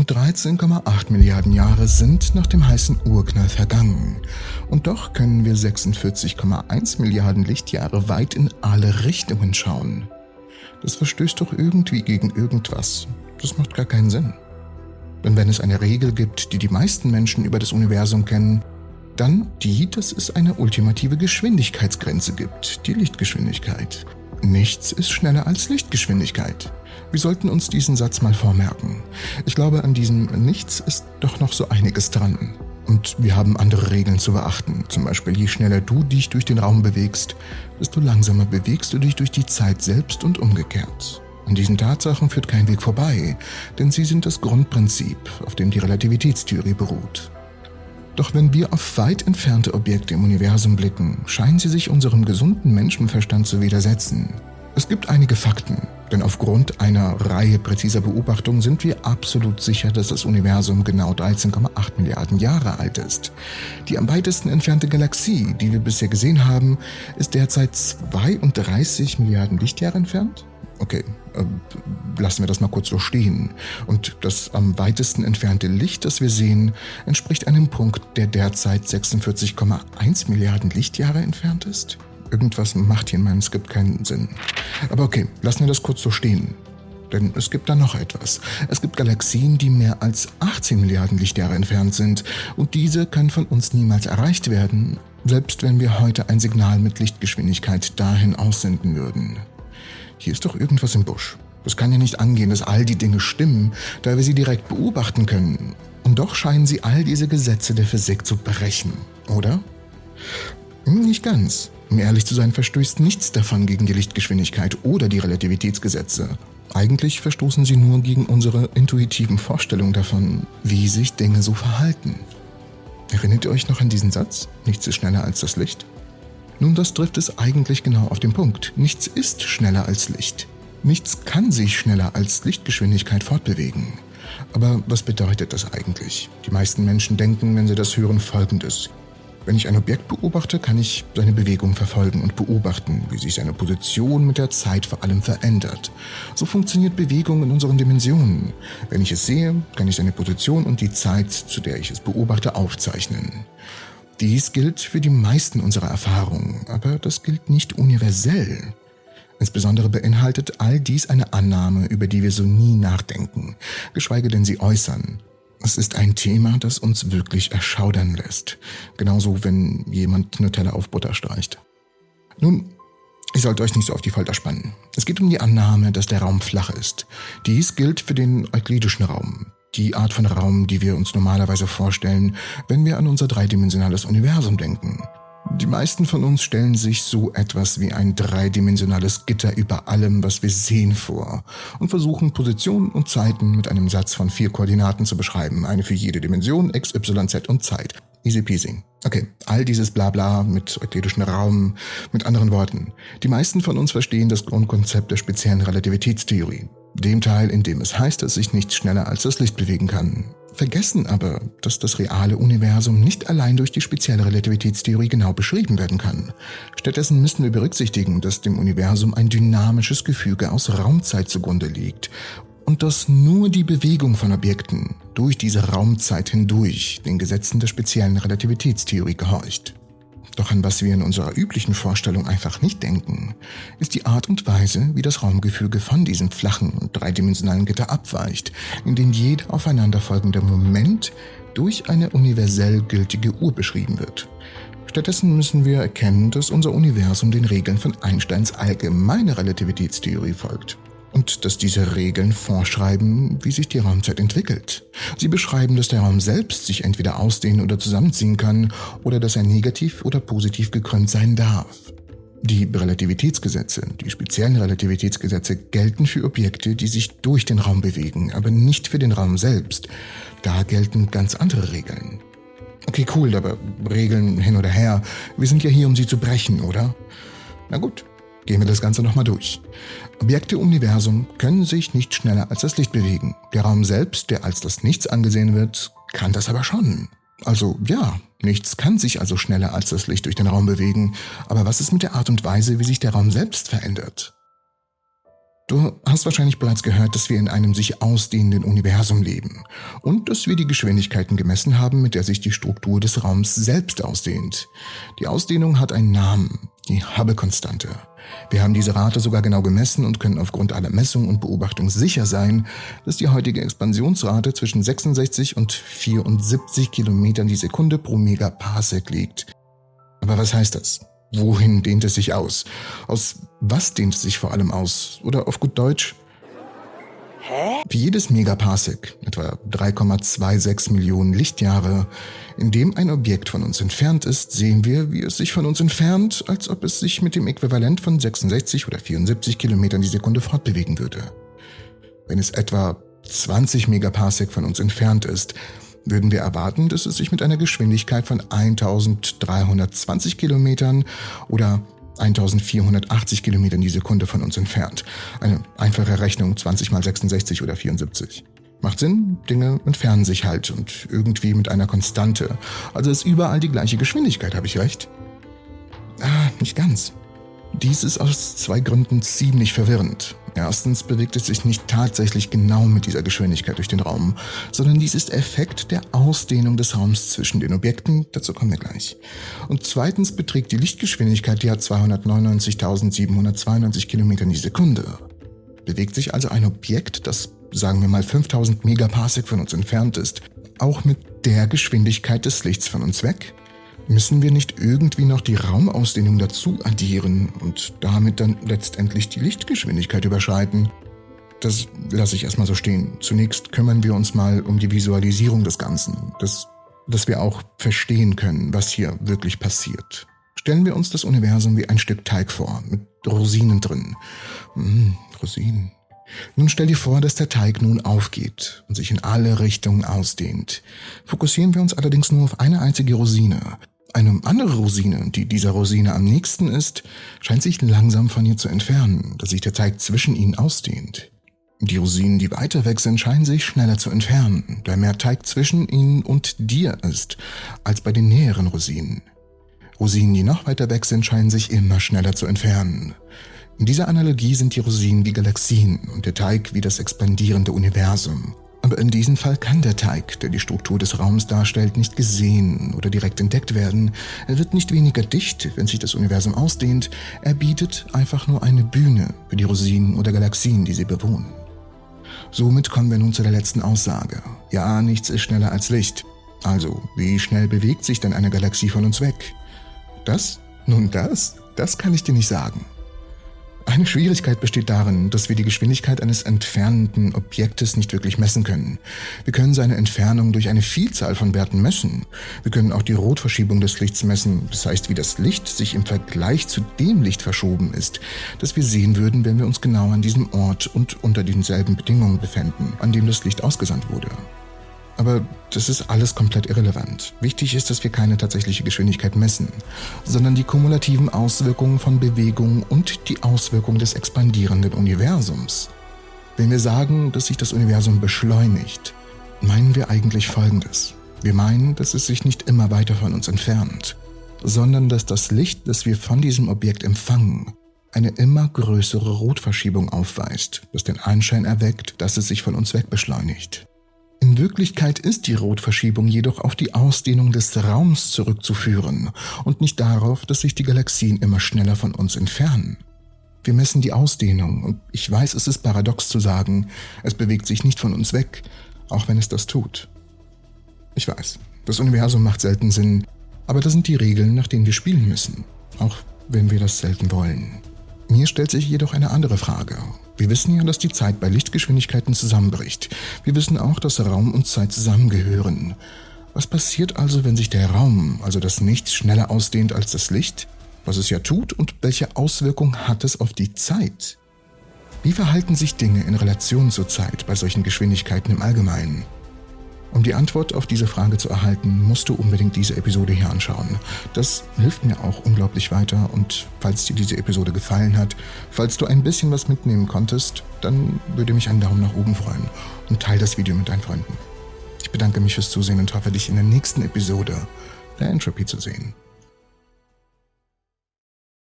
Nur 13,8 Milliarden Jahre sind nach dem heißen Urknall vergangen. Und doch können wir 46,1 Milliarden Lichtjahre weit in alle Richtungen schauen. Das verstößt doch irgendwie gegen irgendwas. Das macht gar keinen Sinn. Denn wenn es eine Regel gibt, die die meisten Menschen über das Universum kennen, dann die, dass es eine ultimative Geschwindigkeitsgrenze gibt, die Lichtgeschwindigkeit. Nichts ist schneller als Lichtgeschwindigkeit. Wir sollten uns diesen Satz mal vormerken. Ich glaube, an diesem Nichts ist doch noch so einiges dran. Und wir haben andere Regeln zu beachten. Zum Beispiel, je schneller du dich durch den Raum bewegst, desto langsamer bewegst du dich durch die Zeit selbst und umgekehrt. An diesen Tatsachen führt kein Weg vorbei, denn sie sind das Grundprinzip, auf dem die Relativitätstheorie beruht. Doch wenn wir auf weit entfernte Objekte im Universum blicken, scheinen sie sich unserem gesunden Menschenverstand zu widersetzen. Es gibt einige Fakten, denn aufgrund einer Reihe präziser Beobachtungen sind wir absolut sicher, dass das Universum genau 13,8 Milliarden Jahre alt ist. Die am weitesten entfernte Galaxie, die wir bisher gesehen haben, ist derzeit 32 Milliarden Lichtjahre entfernt. Okay, äh, lassen wir das mal kurz so stehen. Und das am weitesten entfernte Licht, das wir sehen, entspricht einem Punkt, der derzeit 46,1 Milliarden Lichtjahre entfernt ist. Irgendwas macht hier in meinem Skript keinen Sinn. Aber okay, lassen wir das kurz so stehen. Denn es gibt da noch etwas. Es gibt Galaxien, die mehr als 18 Milliarden Lichtjahre entfernt sind. Und diese können von uns niemals erreicht werden, selbst wenn wir heute ein Signal mit Lichtgeschwindigkeit dahin aussenden würden. Hier ist doch irgendwas im Busch. Es kann ja nicht angehen, dass all die Dinge stimmen, da wir sie direkt beobachten können. Und doch scheinen sie all diese Gesetze der Physik zu brechen, oder? Hm, nicht ganz. Um ehrlich zu sein, verstößt nichts davon gegen die Lichtgeschwindigkeit oder die Relativitätsgesetze. Eigentlich verstoßen sie nur gegen unsere intuitiven Vorstellungen davon, wie sich Dinge so verhalten. Erinnert ihr euch noch an diesen Satz? Nichts ist schneller als das Licht? Nun, das trifft es eigentlich genau auf den Punkt. Nichts ist schneller als Licht. Nichts kann sich schneller als Lichtgeschwindigkeit fortbewegen. Aber was bedeutet das eigentlich? Die meisten Menschen denken, wenn sie das hören, folgendes. Wenn ich ein Objekt beobachte, kann ich seine Bewegung verfolgen und beobachten, wie sich seine Position mit der Zeit vor allem verändert. So funktioniert Bewegung in unseren Dimensionen. Wenn ich es sehe, kann ich seine Position und die Zeit, zu der ich es beobachte, aufzeichnen. Dies gilt für die meisten unserer Erfahrungen, aber das gilt nicht universell. Insbesondere beinhaltet all dies eine Annahme, über die wir so nie nachdenken, geschweige denn sie äußern. Es ist ein Thema, das uns wirklich erschaudern lässt. Genauso, wenn jemand Nutella auf Butter streicht. Nun, ich sollte euch nicht so auf die Folter spannen. Es geht um die Annahme, dass der Raum flach ist. Dies gilt für den euklidischen Raum die Art von Raum, die wir uns normalerweise vorstellen, wenn wir an unser dreidimensionales Universum denken. Die meisten von uns stellen sich so etwas wie ein dreidimensionales Gitter über allem, was wir sehen, vor und versuchen Positionen und Zeiten mit einem Satz von vier Koordinaten zu beschreiben, eine für jede Dimension, x, y, z und Zeit. Easy peasy. Okay, all dieses Blabla mit euklidischen Raum, mit anderen Worten. Die meisten von uns verstehen das Grundkonzept der speziellen Relativitätstheorie dem Teil, in dem es heißt, dass sich nichts schneller als das Licht bewegen kann. Vergessen aber, dass das reale Universum nicht allein durch die spezielle Relativitätstheorie genau beschrieben werden kann. Stattdessen müssen wir berücksichtigen, dass dem Universum ein dynamisches Gefüge aus Raumzeit zugrunde liegt und dass nur die Bewegung von Objekten durch diese Raumzeit hindurch den Gesetzen der speziellen Relativitätstheorie gehorcht. Doch an was wir in unserer üblichen Vorstellung einfach nicht denken, ist die Art und Weise, wie das Raumgefüge von diesem flachen und dreidimensionalen Gitter abweicht, in dem jeder aufeinanderfolgende Moment durch eine universell gültige Uhr beschrieben wird. Stattdessen müssen wir erkennen, dass unser Universum den Regeln von Einsteins allgemeine Relativitätstheorie folgt und dass diese Regeln vorschreiben, wie sich die Raumzeit entwickelt. Sie beschreiben, dass der Raum selbst sich entweder ausdehnen oder zusammenziehen kann oder dass er negativ oder positiv gekrümmt sein darf. Die Relativitätsgesetze, die speziellen Relativitätsgesetze gelten für Objekte, die sich durch den Raum bewegen, aber nicht für den Raum selbst. Da gelten ganz andere Regeln. Okay, cool, aber Regeln hin oder her, wir sind ja hier, um sie zu brechen, oder? Na gut, Gehen wir das Ganze nochmal durch. Objekte im Universum können sich nicht schneller als das Licht bewegen. Der Raum selbst, der als das Nichts angesehen wird, kann das aber schon. Also ja, nichts kann sich also schneller als das Licht durch den Raum bewegen. Aber was ist mit der Art und Weise, wie sich der Raum selbst verändert? Du hast wahrscheinlich bereits gehört, dass wir in einem sich ausdehnenden Universum leben und dass wir die Geschwindigkeiten gemessen haben, mit der sich die Struktur des Raums selbst ausdehnt. Die Ausdehnung hat einen Namen, die Hubble-Konstante. Wir haben diese Rate sogar genau gemessen und können aufgrund aller Messungen und Beobachtung sicher sein, dass die heutige Expansionsrate zwischen 66 und 74 Kilometern die Sekunde pro Megaparsec liegt. Aber was heißt das? Wohin dehnt es sich aus? Aus was dehnt es sich vor allem aus? Oder auf gut Deutsch? Hä? Wie jedes Megaparsec, etwa 3,26 Millionen Lichtjahre, in dem ein Objekt von uns entfernt ist, sehen wir, wie es sich von uns entfernt, als ob es sich mit dem Äquivalent von 66 oder 74 Kilometern die Sekunde fortbewegen würde. Wenn es etwa 20 Megaparsec von uns entfernt ist, würden wir erwarten, dass es sich mit einer Geschwindigkeit von 1320 Kilometern oder 1480 Kilometern die Sekunde von uns entfernt. Eine einfache Rechnung 20 mal 66 oder 74. Macht Sinn, Dinge entfernen sich halt und irgendwie mit einer Konstante. Also ist überall die gleiche Geschwindigkeit, habe ich recht? Ah, nicht ganz. Dies ist aus zwei Gründen ziemlich verwirrend. Erstens bewegt es sich nicht tatsächlich genau mit dieser Geschwindigkeit durch den Raum, sondern dies ist Effekt der Ausdehnung des Raums zwischen den Objekten, dazu kommen wir gleich. Und zweitens beträgt die Lichtgeschwindigkeit ja 299.792 Kilometer die Sekunde. Bewegt sich also ein Objekt, das sagen wir mal 5000 Megaparsec von uns entfernt ist, auch mit der Geschwindigkeit des Lichts von uns weg? Müssen wir nicht irgendwie noch die Raumausdehnung dazu addieren und damit dann letztendlich die Lichtgeschwindigkeit überschreiten? Das lasse ich erstmal so stehen. Zunächst kümmern wir uns mal um die Visualisierung des Ganzen, dass, dass wir auch verstehen können, was hier wirklich passiert. Stellen wir uns das Universum wie ein Stück Teig vor, mit Rosinen drin. Mmh, Rosinen. Nun stell dir vor, dass der Teig nun aufgeht und sich in alle Richtungen ausdehnt. Fokussieren wir uns allerdings nur auf eine einzige Rosine eine andere Rosine, die dieser Rosine am nächsten ist, scheint sich langsam von ihr zu entfernen, dass sich der Teig zwischen ihnen ausdehnt. Die Rosinen, die weiter weg sind, scheinen sich schneller zu entfernen, da mehr Teig zwischen ihnen und dir ist, als bei den näheren Rosinen. Rosinen, die noch weiter weg sind, scheinen sich immer schneller zu entfernen. In dieser Analogie sind die Rosinen wie Galaxien und der Teig wie das expandierende Universum. Aber in diesem Fall kann der Teig, der die Struktur des Raums darstellt, nicht gesehen oder direkt entdeckt werden. Er wird nicht weniger dicht, wenn sich das Universum ausdehnt. Er bietet einfach nur eine Bühne für die Rosinen oder Galaxien, die sie bewohnen. Somit kommen wir nun zu der letzten Aussage. Ja, nichts ist schneller als Licht. Also, wie schnell bewegt sich denn eine Galaxie von uns weg? Das? Nun das? Das kann ich dir nicht sagen. Eine Schwierigkeit besteht darin, dass wir die Geschwindigkeit eines entfernenden Objektes nicht wirklich messen können. Wir können seine Entfernung durch eine Vielzahl von Werten messen. Wir können auch die Rotverschiebung des Lichts messen, das heißt, wie das Licht sich im Vergleich zu dem Licht verschoben ist, das wir sehen würden, wenn wir uns genau an diesem Ort und unter denselben Bedingungen befänden, an dem das Licht ausgesandt wurde. Aber das ist alles komplett irrelevant. Wichtig ist, dass wir keine tatsächliche Geschwindigkeit messen, sondern die kumulativen Auswirkungen von Bewegungen und die Auswirkungen des expandierenden Universums. Wenn wir sagen, dass sich das Universum beschleunigt, meinen wir eigentlich Folgendes. Wir meinen, dass es sich nicht immer weiter von uns entfernt, sondern dass das Licht, das wir von diesem Objekt empfangen, eine immer größere Rotverschiebung aufweist, das den Anschein erweckt, dass es sich von uns wegbeschleunigt. In Wirklichkeit ist die Rotverschiebung jedoch auf die Ausdehnung des Raums zurückzuführen und nicht darauf, dass sich die Galaxien immer schneller von uns entfernen. Wir messen die Ausdehnung und ich weiß, es ist paradox zu sagen, es bewegt sich nicht von uns weg, auch wenn es das tut. Ich weiß, das Universum macht selten Sinn, aber das sind die Regeln, nach denen wir spielen müssen, auch wenn wir das selten wollen. Mir stellt sich jedoch eine andere Frage. Wir wissen ja, dass die Zeit bei Lichtgeschwindigkeiten zusammenbricht. Wir wissen auch, dass Raum und Zeit zusammengehören. Was passiert also, wenn sich der Raum, also das Nichts, schneller ausdehnt als das Licht? Was es ja tut und welche Auswirkung hat es auf die Zeit? Wie verhalten sich Dinge in Relation zur Zeit bei solchen Geschwindigkeiten im Allgemeinen? Um die Antwort auf diese Frage zu erhalten, musst du unbedingt diese Episode hier anschauen. Das hilft mir auch unglaublich weiter und falls dir diese Episode gefallen hat, falls du ein bisschen was mitnehmen konntest, dann würde mich ein Daumen nach oben freuen und teile das Video mit deinen Freunden. Ich bedanke mich fürs Zusehen und hoffe dich in der nächsten Episode der Entropy zu sehen.